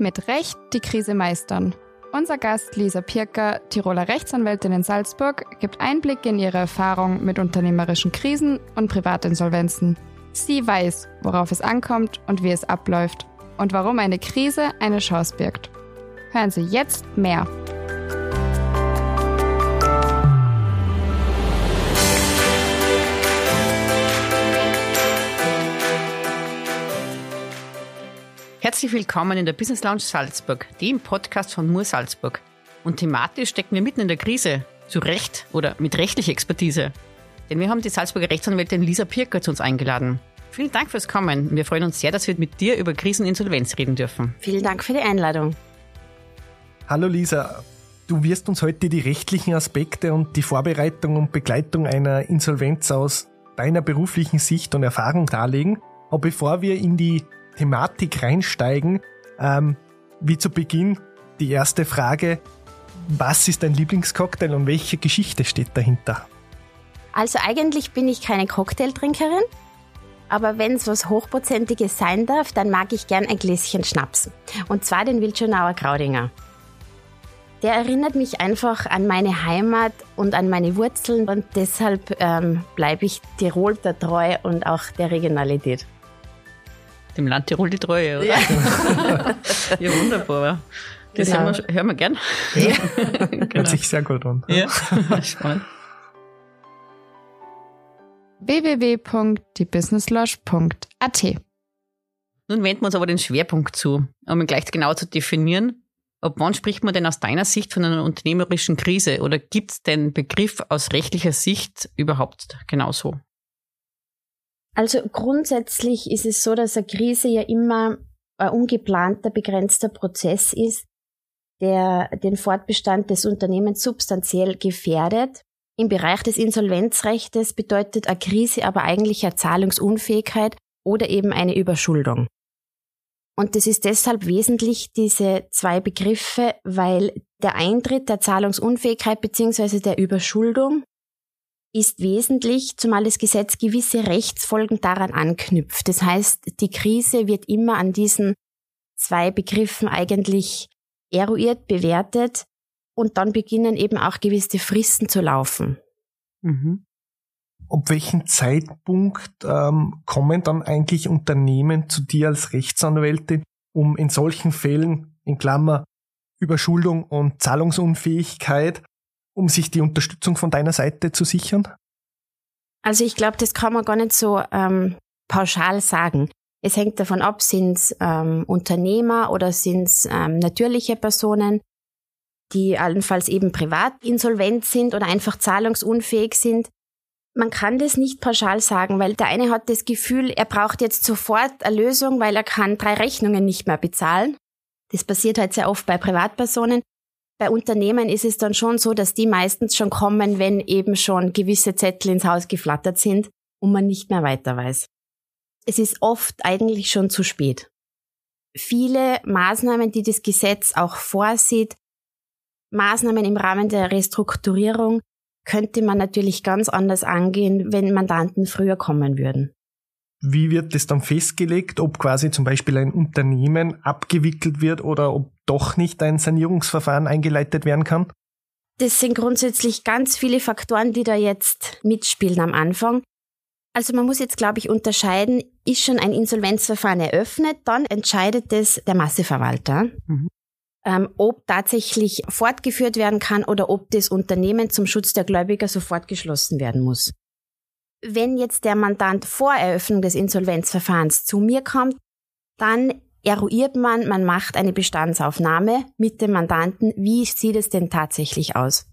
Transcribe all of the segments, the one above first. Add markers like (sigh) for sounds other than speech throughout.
Mit Recht die Krise meistern. Unser Gast Lisa Pirker, Tiroler Rechtsanwältin in Salzburg, gibt Einblicke in ihre Erfahrung mit unternehmerischen Krisen und Privatinsolvenzen. Sie weiß, worauf es ankommt und wie es abläuft und warum eine Krise eine Chance birgt. Hören Sie jetzt mehr. Herzlich willkommen in der Business Lounge Salzburg, dem Podcast von Mur Salzburg. Und thematisch stecken wir mitten in der Krise, zu Recht oder mit rechtlicher Expertise. Denn wir haben die Salzburger Rechtsanwältin Lisa Pirker zu uns eingeladen. Vielen Dank fürs Kommen. Wir freuen uns sehr, dass wir mit dir über Kriseninsolvenz reden dürfen. Vielen Dank für die Einladung. Hallo Lisa, du wirst uns heute die rechtlichen Aspekte und die Vorbereitung und Begleitung einer Insolvenz aus deiner beruflichen Sicht und Erfahrung darlegen. Aber bevor wir in die Thematik reinsteigen, ähm, wie zu Beginn die erste Frage, was ist dein Lieblingscocktail und welche Geschichte steht dahinter? Also eigentlich bin ich keine Cocktailtrinkerin, aber wenn es was Hochprozentiges sein darf, dann mag ich gern ein Gläschen Schnaps. Und zwar den Wildschönauer Graudinger. Der erinnert mich einfach an meine Heimat und an meine Wurzeln und deshalb ähm, bleibe ich Tirol der treu und auch der Regionalität. Dem Land Tirol die Treue, oder? Ja, (laughs) ja wunderbar. Das genau. hören, wir, hören wir gern. Ja. (laughs) genau. Hört sich sehr gut an. Ja, (laughs) spannend. www.diebusinesslodge.at Nun wenden wir uns aber den Schwerpunkt zu, um ihn gleich genau zu definieren. Ab wann spricht man denn aus deiner Sicht von einer unternehmerischen Krise oder gibt es den Begriff aus rechtlicher Sicht überhaupt genauso? Also grundsätzlich ist es so, dass eine Krise ja immer ein ungeplanter, begrenzter Prozess ist, der den Fortbestand des Unternehmens substanziell gefährdet. Im Bereich des Insolvenzrechtes bedeutet eine Krise aber eigentlich eine Zahlungsunfähigkeit oder eben eine Überschuldung. Und das ist deshalb wesentlich, diese zwei Begriffe, weil der Eintritt der Zahlungsunfähigkeit bzw. der Überschuldung ist wesentlich, zumal das Gesetz gewisse Rechtsfolgen daran anknüpft. Das heißt, die Krise wird immer an diesen zwei Begriffen eigentlich eruiert, bewertet und dann beginnen eben auch gewisse Fristen zu laufen. Mhm. Ab welchem Zeitpunkt ähm, kommen dann eigentlich Unternehmen zu dir als Rechtsanwältin, um in solchen Fällen, in Klammer, Überschuldung und Zahlungsunfähigkeit, um sich die Unterstützung von deiner Seite zu sichern? Also ich glaube, das kann man gar nicht so ähm, pauschal sagen. Es hängt davon ab, sind es ähm, Unternehmer oder sind es ähm, natürliche Personen, die allenfalls eben privat insolvent sind oder einfach zahlungsunfähig sind. Man kann das nicht pauschal sagen, weil der eine hat das Gefühl, er braucht jetzt sofort eine Lösung, weil er kann drei Rechnungen nicht mehr bezahlen. Das passiert halt sehr oft bei Privatpersonen. Bei Unternehmen ist es dann schon so, dass die meistens schon kommen, wenn eben schon gewisse Zettel ins Haus geflattert sind und man nicht mehr weiter weiß. Es ist oft eigentlich schon zu spät. Viele Maßnahmen, die das Gesetz auch vorsieht, Maßnahmen im Rahmen der Restrukturierung, könnte man natürlich ganz anders angehen, wenn Mandanten früher kommen würden. Wie wird das dann festgelegt, ob quasi zum Beispiel ein Unternehmen abgewickelt wird oder ob doch nicht ein Sanierungsverfahren eingeleitet werden kann? Das sind grundsätzlich ganz viele Faktoren, die da jetzt mitspielen am Anfang. Also man muss jetzt, glaube ich, unterscheiden, ist schon ein Insolvenzverfahren eröffnet, dann entscheidet es der Masseverwalter, mhm. ähm, ob tatsächlich fortgeführt werden kann oder ob das Unternehmen zum Schutz der Gläubiger sofort geschlossen werden muss. Wenn jetzt der Mandant vor Eröffnung des Insolvenzverfahrens zu mir kommt, dann eruiert man, man macht eine Bestandsaufnahme mit dem Mandanten. Wie sieht es denn tatsächlich aus?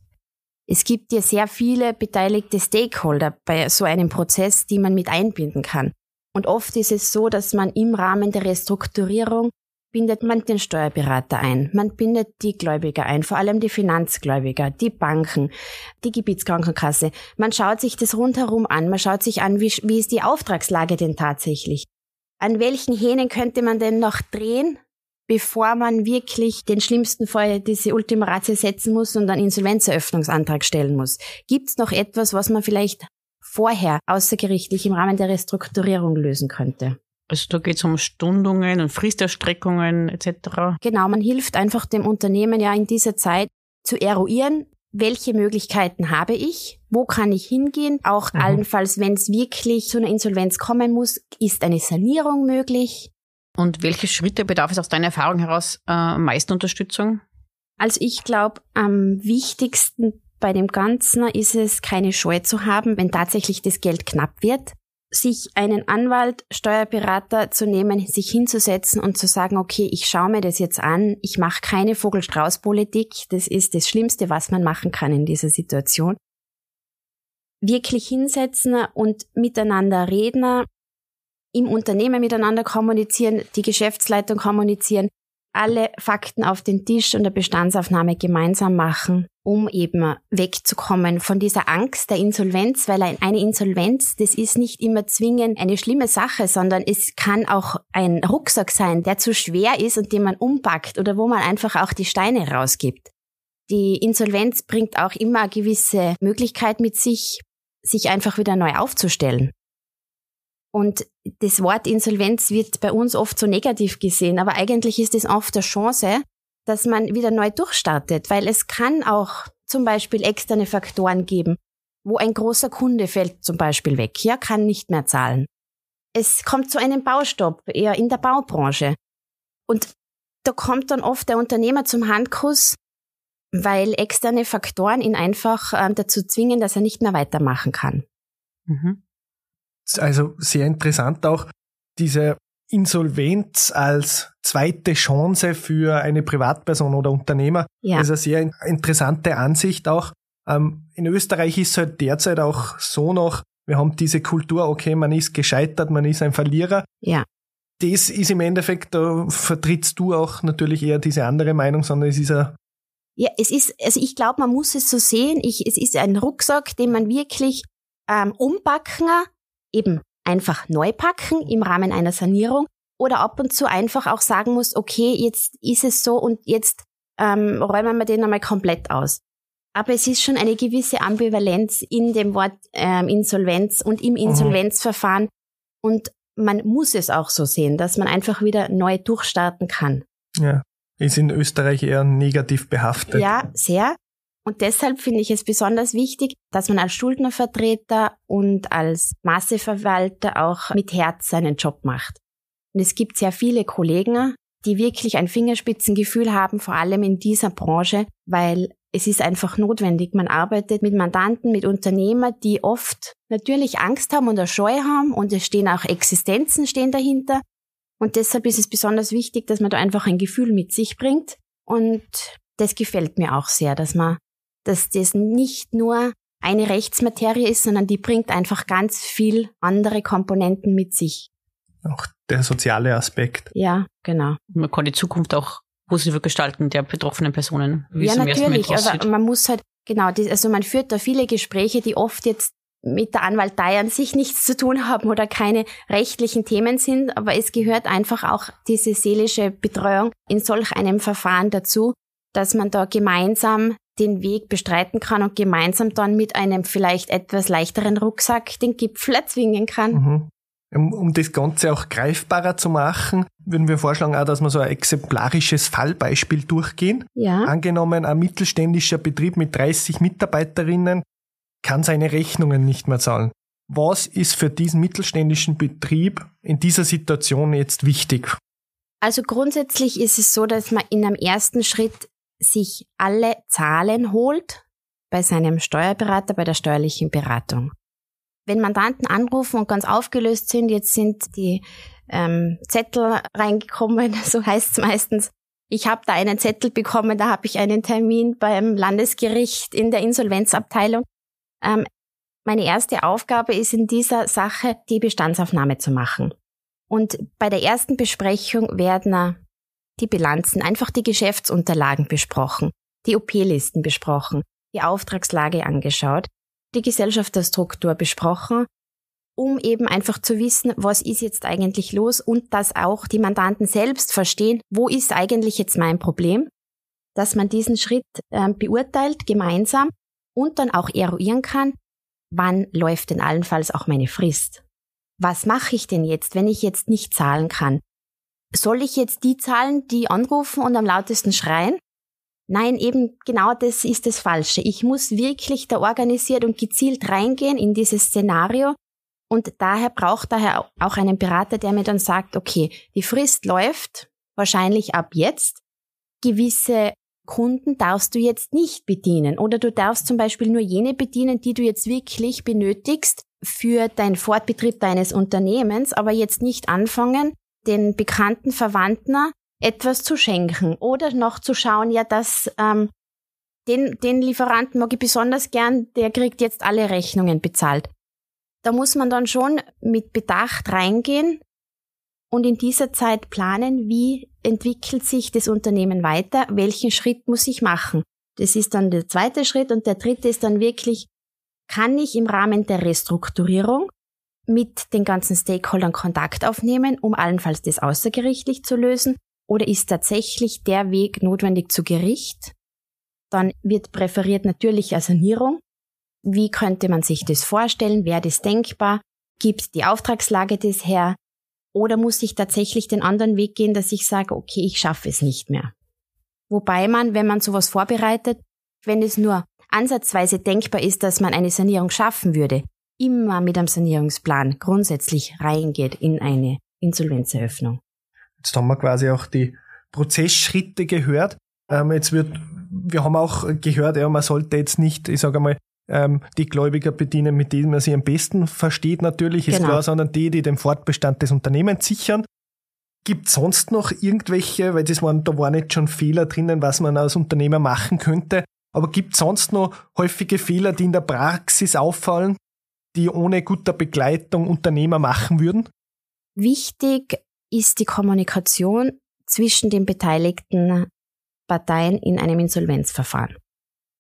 Es gibt ja sehr viele beteiligte Stakeholder bei so einem Prozess, die man mit einbinden kann. Und oft ist es so, dass man im Rahmen der Restrukturierung bindet man den Steuerberater ein, man bindet die Gläubiger ein, vor allem die Finanzgläubiger, die Banken, die Gebietskrankenkasse. Man schaut sich das rundherum an, man schaut sich an, wie, wie ist die Auftragslage denn tatsächlich? An welchen Hähnen könnte man denn noch drehen, bevor man wirklich den schlimmsten Fall, diese Ultima Ratio setzen muss und einen Insolvenzeröffnungsantrag stellen muss? Gibt es noch etwas, was man vielleicht vorher außergerichtlich im Rahmen der Restrukturierung lösen könnte? Also da geht es um Stundungen und Fristerstreckungen etc. Genau, man hilft einfach dem Unternehmen ja in dieser Zeit zu eruieren, welche Möglichkeiten habe ich, wo kann ich hingehen, auch mhm. allenfalls, wenn es wirklich zu einer Insolvenz kommen muss, ist eine Sanierung möglich. Und welche Schritte bedarf es aus deiner Erfahrung heraus äh, meisten Unterstützung? Also ich glaube, am wichtigsten bei dem Ganzen ist es, keine Scheu zu haben, wenn tatsächlich das Geld knapp wird, sich einen Anwalt, Steuerberater zu nehmen, sich hinzusetzen und zu sagen, okay, ich schaue mir das jetzt an, ich mache keine Vogelstrauß-Politik, das ist das Schlimmste, was man machen kann in dieser Situation. Wirklich hinsetzen und miteinander reden, im Unternehmen miteinander kommunizieren, die Geschäftsleitung kommunizieren, alle Fakten auf den Tisch und eine Bestandsaufnahme gemeinsam machen, um eben wegzukommen von dieser Angst der Insolvenz, weil eine Insolvenz, das ist nicht immer zwingend eine schlimme Sache, sondern es kann auch ein Rucksack sein, der zu schwer ist und den man umpackt oder wo man einfach auch die Steine rausgibt. Die Insolvenz bringt auch immer eine gewisse Möglichkeit mit sich, sich einfach wieder neu aufzustellen. Und das Wort Insolvenz wird bei uns oft so negativ gesehen, aber eigentlich ist es oft eine Chance, dass man wieder neu durchstartet, weil es kann auch zum Beispiel externe Faktoren geben, wo ein großer Kunde fällt zum Beispiel weg, ja, kann nicht mehr zahlen. Es kommt zu einem Baustopp, eher in der Baubranche. Und da kommt dann oft der Unternehmer zum Handkuss, weil externe Faktoren ihn einfach äh, dazu zwingen, dass er nicht mehr weitermachen kann. Mhm. Also sehr interessant auch diese Insolvenz als zweite Chance für eine Privatperson oder Unternehmer. Ja. Das ist eine sehr interessante Ansicht auch. Ähm, in Österreich ist es halt derzeit auch so noch, wir haben diese Kultur, okay, man ist gescheitert, man ist ein Verlierer. Ja. Das ist im Endeffekt, da vertrittst du auch natürlich eher diese andere Meinung, sondern es ist ja ja, es ist, also ich glaube, man muss es so sehen. Ich, es ist ein Rucksack, den man wirklich ähm, umbacken eben einfach neu packen im Rahmen einer Sanierung oder ab und zu einfach auch sagen muss, okay, jetzt ist es so und jetzt ähm, räumen wir den einmal komplett aus. Aber es ist schon eine gewisse Ambivalenz in dem Wort ähm, Insolvenz und im mhm. Insolvenzverfahren. Und man muss es auch so sehen, dass man einfach wieder neu durchstarten kann. Ja, ist in Österreich eher negativ behaftet. Ja, sehr. Und deshalb finde ich es besonders wichtig, dass man als Schuldnervertreter und als Masseverwalter auch mit Herz seinen Job macht. Und es gibt sehr viele Kollegen, die wirklich ein Fingerspitzengefühl haben, vor allem in dieser Branche, weil es ist einfach notwendig. Man arbeitet mit Mandanten, mit Unternehmern, die oft natürlich Angst haben und eine Scheu haben und es stehen auch Existenzen stehen dahinter. Und deshalb ist es besonders wichtig, dass man da einfach ein Gefühl mit sich bringt. Und das gefällt mir auch sehr, dass man dass das nicht nur eine Rechtsmaterie ist, sondern die bringt einfach ganz viel andere Komponenten mit sich. Auch der soziale Aspekt. Ja, genau. Man kann die Zukunft auch positiv gestalten der betroffenen Personen. Wie ja, natürlich, aber man muss halt, genau, also man führt da viele Gespräche, die oft jetzt mit der Anwaltei an sich nichts zu tun haben oder keine rechtlichen Themen sind, aber es gehört einfach auch diese seelische Betreuung in solch einem Verfahren dazu, dass man da gemeinsam den Weg bestreiten kann und gemeinsam dann mit einem vielleicht etwas leichteren Rucksack den Gipfel erzwingen kann. Mhm. Um, um das Ganze auch greifbarer zu machen, würden wir vorschlagen, auch, dass wir so ein exemplarisches Fallbeispiel durchgehen. Ja. Angenommen, ein mittelständischer Betrieb mit 30 Mitarbeiterinnen kann seine Rechnungen nicht mehr zahlen. Was ist für diesen mittelständischen Betrieb in dieser Situation jetzt wichtig? Also grundsätzlich ist es so, dass man in einem ersten Schritt sich alle Zahlen holt bei seinem Steuerberater, bei der steuerlichen Beratung. Wenn Mandanten anrufen und ganz aufgelöst sind, jetzt sind die ähm, Zettel reingekommen, (laughs) so heißt es meistens. Ich habe da einen Zettel bekommen, da habe ich einen Termin beim Landesgericht in der Insolvenzabteilung. Ähm, meine erste Aufgabe ist in dieser Sache, die Bestandsaufnahme zu machen. Und bei der ersten Besprechung werden die Bilanzen, einfach die Geschäftsunterlagen besprochen, die OP-Listen besprochen, die Auftragslage angeschaut, die Gesellschafterstruktur besprochen, um eben einfach zu wissen, was ist jetzt eigentlich los und dass auch die Mandanten selbst verstehen, wo ist eigentlich jetzt mein Problem, dass man diesen Schritt äh, beurteilt gemeinsam und dann auch eruieren kann, wann läuft denn allenfalls auch meine Frist. was mache ich denn jetzt, wenn ich jetzt nicht zahlen kann? Soll ich jetzt die zahlen, die anrufen und am lautesten schreien? Nein, eben genau das ist das Falsche. Ich muss wirklich da organisiert und gezielt reingehen in dieses Szenario und daher braucht daher auch einen Berater, der mir dann sagt, okay, die Frist läuft wahrscheinlich ab jetzt. Gewisse Kunden darfst du jetzt nicht bedienen oder du darfst zum Beispiel nur jene bedienen, die du jetzt wirklich benötigst für deinen Fortbetrieb deines Unternehmens, aber jetzt nicht anfangen, den bekannten Verwandten etwas zu schenken oder noch zu schauen, ja, dass ähm, den, den Lieferanten mag ich besonders gern, der kriegt jetzt alle Rechnungen bezahlt. Da muss man dann schon mit Bedacht reingehen und in dieser Zeit planen, wie entwickelt sich das Unternehmen weiter, welchen Schritt muss ich machen. Das ist dann der zweite Schritt und der dritte ist dann wirklich, kann ich im Rahmen der Restrukturierung mit den ganzen Stakeholdern Kontakt aufnehmen, um allenfalls das außergerichtlich zu lösen? Oder ist tatsächlich der Weg notwendig zu Gericht? Dann wird präferiert natürlich eine Sanierung. Wie könnte man sich das vorstellen? Wäre das denkbar? Gibt die Auftragslage das her? Oder muss ich tatsächlich den anderen Weg gehen, dass ich sage, okay, ich schaffe es nicht mehr? Wobei man, wenn man sowas vorbereitet, wenn es nur ansatzweise denkbar ist, dass man eine Sanierung schaffen würde, immer mit einem Sanierungsplan grundsätzlich reingeht in eine Insolvenzeröffnung. Jetzt haben wir quasi auch die Prozessschritte gehört. Ähm, jetzt wird, wir haben auch gehört, ja, man sollte jetzt nicht, ich sage mal, ähm, die Gläubiger bedienen, mit denen man sie am besten versteht, natürlich, ist genau. klar, sondern die, die den Fortbestand des Unternehmens sichern. Gibt sonst noch irgendwelche, weil das waren, da waren jetzt schon Fehler drinnen, was man als Unternehmer machen könnte, aber gibt sonst noch häufige Fehler, die in der Praxis auffallen, die ohne guter Begleitung Unternehmer machen würden? Wichtig ist die Kommunikation zwischen den beteiligten Parteien in einem Insolvenzverfahren.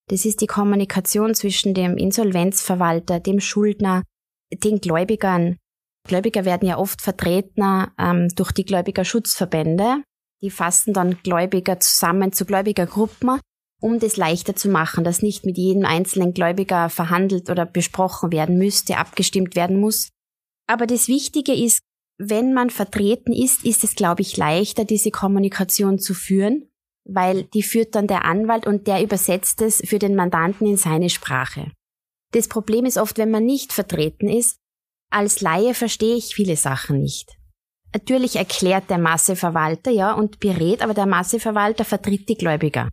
Das ist die Kommunikation zwischen dem Insolvenzverwalter, dem Schuldner, den Gläubigern. Gläubiger werden ja oft vertreten ähm, durch die Gläubigerschutzverbände. Die fassen dann Gläubiger zusammen zu Gläubigergruppen um das leichter zu machen, dass nicht mit jedem einzelnen Gläubiger verhandelt oder besprochen werden müsste, abgestimmt werden muss. Aber das Wichtige ist, wenn man vertreten ist, ist es, glaube ich, leichter, diese Kommunikation zu führen, weil die führt dann der Anwalt und der übersetzt es für den Mandanten in seine Sprache. Das Problem ist oft, wenn man nicht vertreten ist, als Laie verstehe ich viele Sachen nicht. Natürlich erklärt der Masseverwalter, ja, und berät, aber der Masseverwalter vertritt die Gläubiger.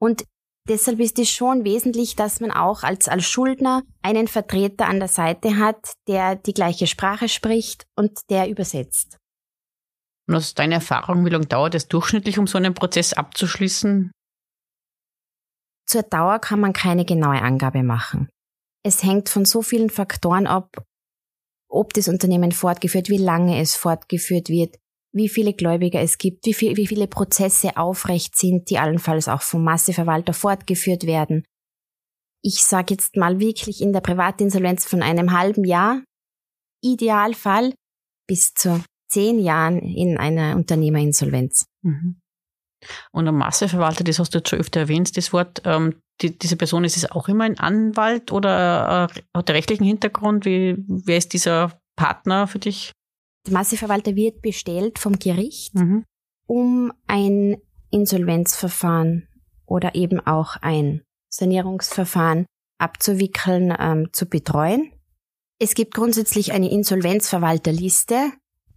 Und deshalb ist es schon wesentlich, dass man auch als, als Schuldner einen Vertreter an der Seite hat, der die gleiche Sprache spricht und der übersetzt. Und aus deiner Erfahrung, wie lange dauert es durchschnittlich, um so einen Prozess abzuschließen? Zur Dauer kann man keine genaue Angabe machen. Es hängt von so vielen Faktoren ab, ob das Unternehmen fortgeführt, wie lange es fortgeführt wird, wie viele Gläubiger es gibt, wie, viel, wie viele Prozesse aufrecht sind, die allenfalls auch vom Masseverwalter fortgeführt werden. Ich sage jetzt mal wirklich in der Privatinsolvenz von einem halben Jahr, Idealfall bis zu zehn Jahren in einer Unternehmerinsolvenz. Mhm. Und ein Masseverwalter, das hast du jetzt schon öfter erwähnt, das Wort, ähm, die, diese Person, ist es auch immer ein Anwalt oder äh, hat der rechtlichen Hintergrund? Wie, wer ist dieser Partner für dich? Der Masseverwalter wird bestellt vom Gericht, mhm. um ein Insolvenzverfahren oder eben auch ein Sanierungsverfahren abzuwickeln, ähm, zu betreuen. Es gibt grundsätzlich eine Insolvenzverwalterliste,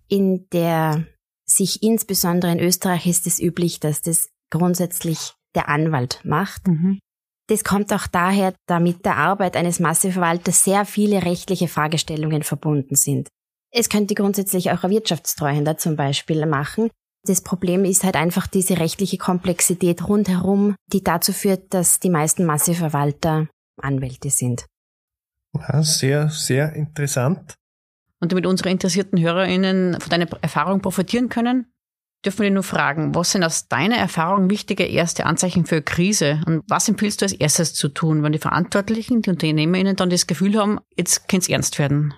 in der sich insbesondere in Österreich ist es üblich, dass das grundsätzlich der Anwalt macht. Mhm. Das kommt auch daher, da mit der Arbeit eines Masseverwalters sehr viele rechtliche Fragestellungen verbunden sind. Es könnte grundsätzlich auch ein Wirtschaftstreuhänder zum Beispiel machen. Das Problem ist halt einfach diese rechtliche Komplexität rundherum, die dazu führt, dass die meisten Masseverwalter Anwälte sind. Ja, sehr, sehr interessant. Und damit unsere interessierten HörerInnen von deiner Erfahrung profitieren können, dürfen wir dich nur fragen, was sind aus deiner Erfahrung wichtige erste Anzeichen für Krise und was empfiehlst du als erstes zu tun, wenn die Verantwortlichen, die UnternehmerInnen dann das Gefühl haben, jetzt könnte es ernst werden?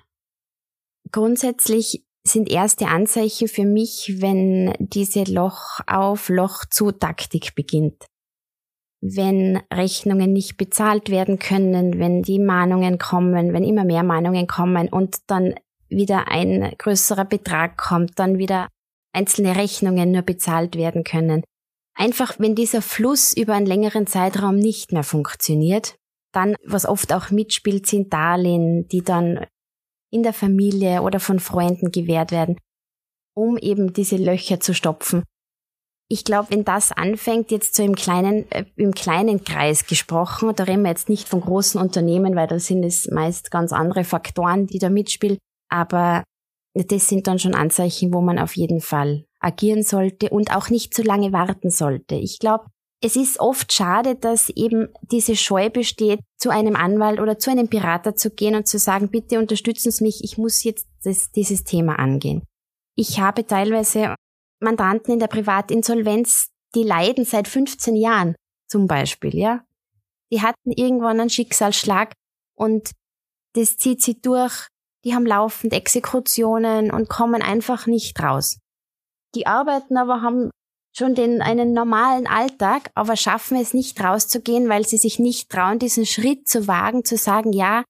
Grundsätzlich sind erste Anzeichen für mich, wenn diese Loch auf Loch zu Taktik beginnt. Wenn Rechnungen nicht bezahlt werden können, wenn die Mahnungen kommen, wenn immer mehr Mahnungen kommen und dann wieder ein größerer Betrag kommt, dann wieder einzelne Rechnungen nur bezahlt werden können. Einfach, wenn dieser Fluss über einen längeren Zeitraum nicht mehr funktioniert, dann, was oft auch mitspielt, sind Darlehen, die dann in der Familie oder von Freunden gewährt werden, um eben diese Löcher zu stopfen. Ich glaube, wenn das anfängt, jetzt so im kleinen, äh, im kleinen Kreis gesprochen, da reden wir jetzt nicht von großen Unternehmen, weil da sind es meist ganz andere Faktoren, die da mitspielen, aber das sind dann schon Anzeichen, wo man auf jeden Fall agieren sollte und auch nicht zu lange warten sollte. Ich glaube, es ist oft schade, dass eben diese Scheu besteht, zu einem Anwalt oder zu einem Berater zu gehen und zu sagen, bitte unterstützen Sie mich, ich muss jetzt das, dieses Thema angehen. Ich habe teilweise Mandanten in der Privatinsolvenz, die leiden seit 15 Jahren zum Beispiel, ja. Die hatten irgendwann einen Schicksalsschlag und das zieht sie durch. Die haben laufend Exekutionen und kommen einfach nicht raus. Die arbeiten aber, haben schon den, einen normalen Alltag, aber schaffen es nicht rauszugehen, weil sie sich nicht trauen, diesen Schritt zu wagen, zu sagen, ja,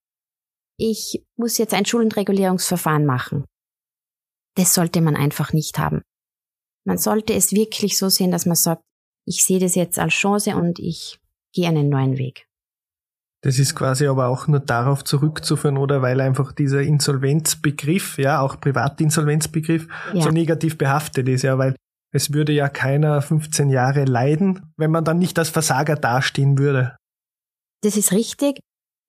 ich muss jetzt ein Schuldenregulierungsverfahren machen. Das sollte man einfach nicht haben. Man sollte es wirklich so sehen, dass man sagt, ich sehe das jetzt als Chance und ich gehe einen neuen Weg. Das ist quasi aber auch nur darauf zurückzuführen, oder weil einfach dieser Insolvenzbegriff, ja, auch Privatinsolvenzbegriff, ja. so negativ behaftet ist, ja, weil es würde ja keiner 15 Jahre leiden, wenn man dann nicht als Versager dastehen würde. Das ist richtig.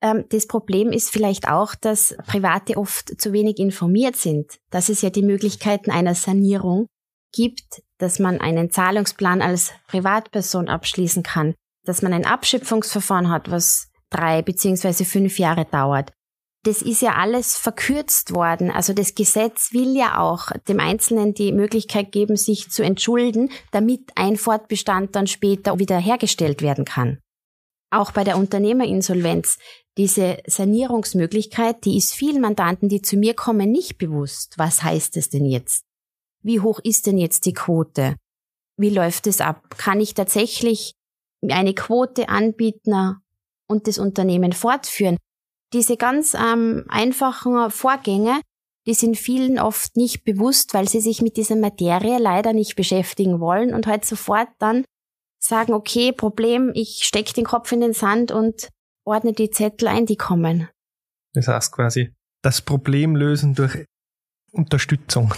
Ähm, das Problem ist vielleicht auch, dass Private oft zu wenig informiert sind, dass es ja die Möglichkeiten einer Sanierung gibt, dass man einen Zahlungsplan als Privatperson abschließen kann, dass man ein Abschöpfungsverfahren hat, was drei beziehungsweise fünf Jahre dauert. Das ist ja alles verkürzt worden. Also das Gesetz will ja auch dem Einzelnen die Möglichkeit geben, sich zu entschulden, damit ein Fortbestand dann später wieder hergestellt werden kann. Auch bei der Unternehmerinsolvenz, diese Sanierungsmöglichkeit, die ist vielen Mandanten, die zu mir kommen, nicht bewusst. Was heißt es denn jetzt? Wie hoch ist denn jetzt die Quote? Wie läuft es ab? Kann ich tatsächlich eine Quote anbieten und das Unternehmen fortführen? Diese ganz ähm, einfachen Vorgänge, die sind vielen oft nicht bewusst, weil sie sich mit dieser Materie leider nicht beschäftigen wollen und halt sofort dann sagen, okay, Problem, ich stecke den Kopf in den Sand und ordne die Zettel ein, die kommen. Das heißt quasi, das Problem lösen durch Unterstützung.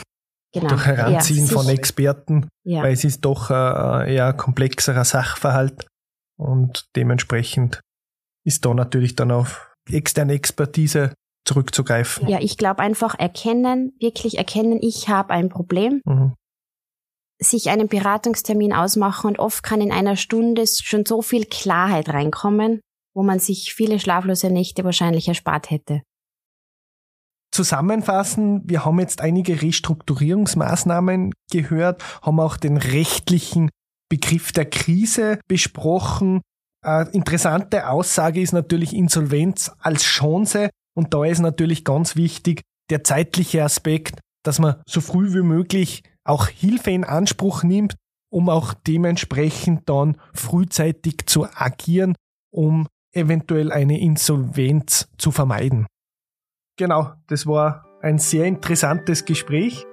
Genau. Durch Heranziehen ja, von Experten, ja. weil es ist doch ein eher komplexerer Sachverhalt und dementsprechend ist da natürlich dann auf externe Expertise zurückzugreifen. Ja, ich glaube einfach erkennen, wirklich erkennen, ich habe ein Problem. Mhm. Sich einen Beratungstermin ausmachen und oft kann in einer Stunde schon so viel Klarheit reinkommen, wo man sich viele schlaflose Nächte wahrscheinlich erspart hätte zusammenfassen, wir haben jetzt einige Restrukturierungsmaßnahmen gehört, haben auch den rechtlichen Begriff der Krise besprochen. Eine interessante Aussage ist natürlich Insolvenz als Chance und da ist natürlich ganz wichtig der zeitliche Aspekt, dass man so früh wie möglich auch Hilfe in Anspruch nimmt, um auch dementsprechend dann frühzeitig zu agieren, um eventuell eine Insolvenz zu vermeiden. Genau, das war ein sehr interessantes Gespräch.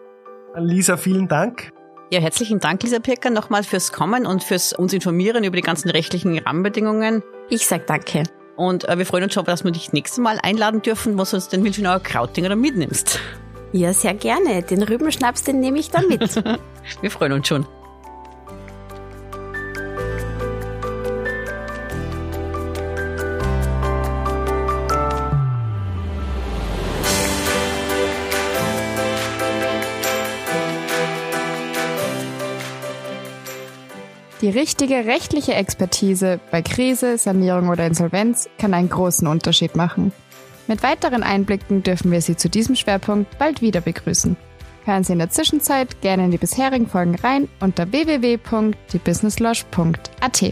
Lisa, vielen Dank. Ja, herzlichen Dank, Lisa Pirker, nochmal fürs Kommen und fürs uns informieren über die ganzen rechtlichen Rahmenbedingungen. Ich sag danke. Und äh, wir freuen uns schon, dass wir dich nächstes Mal einladen dürfen, was uns den Milchenauer Krautinger da mitnimmst. Ja, sehr gerne. Den Rübenschnaps, den nehme ich dann mit. (laughs) wir freuen uns schon. Die richtige rechtliche Expertise bei Krise, Sanierung oder Insolvenz kann einen großen Unterschied machen. Mit weiteren Einblicken dürfen wir Sie zu diesem Schwerpunkt bald wieder begrüßen. Hören Sie in der Zwischenzeit gerne in die bisherigen Folgen rein unter www.diebusinesslounge.at.